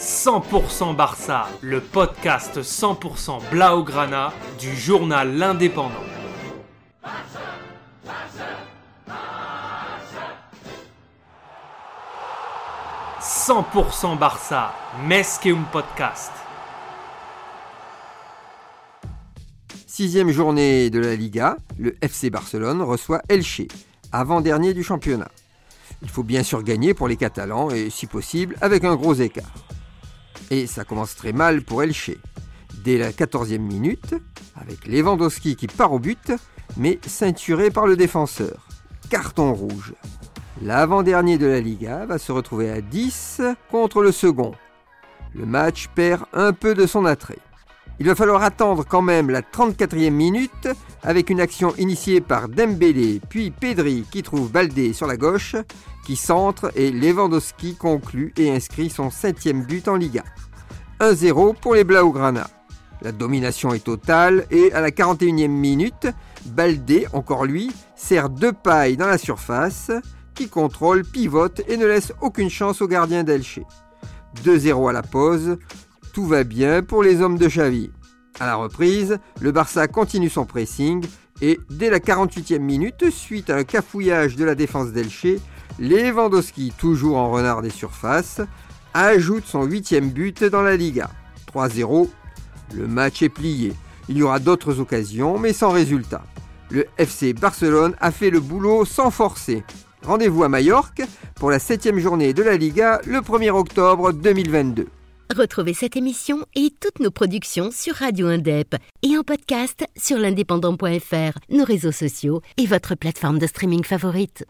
100% Barça, le podcast 100% Blaugrana du journal L'Indépendant. « 100% Barça, Mesqueum Podcast. Sixième journée de la Liga, le FC Barcelone reçoit Elche, avant-dernier du championnat. Il faut bien sûr gagner pour les Catalans et si possible avec un gros écart. Et ça commence très mal pour Elche. Dès la 14e minute, avec Lewandowski qui part au but, mais ceinturé par le défenseur. Carton rouge. L'avant-dernier de la Liga va se retrouver à 10 contre le second. Le match perd un peu de son attrait. Il va falloir attendre quand même la 34e minute avec une action initiée par Dembélé puis Pedri qui trouve Baldé sur la gauche, qui centre et Lewandowski conclut et inscrit son septième but en Liga. 1-0 pour les Blaugrana. La domination est totale et à la 41e minute, Baldé, encore lui, sert deux pailles dans la surface, qui contrôle, pivote et ne laisse aucune chance au gardien d'Elche. 2-0 à la pause, tout va bien pour les hommes de Xavi. À la reprise, le Barça continue son pressing et dès la 48e minute, suite à un cafouillage de la défense d'Elche, Lewandowski, toujours en renard des surfaces, ajoute son huitième but dans la Liga. 3-0, le match est plié. Il y aura d'autres occasions, mais sans résultat. Le FC Barcelone a fait le boulot sans forcer. Rendez-vous à Majorque pour la septième journée de la Liga le 1er octobre 2022. Retrouvez cette émission et toutes nos productions sur Radio Indep et en podcast sur l'indépendant.fr, nos réseaux sociaux et votre plateforme de streaming favorite.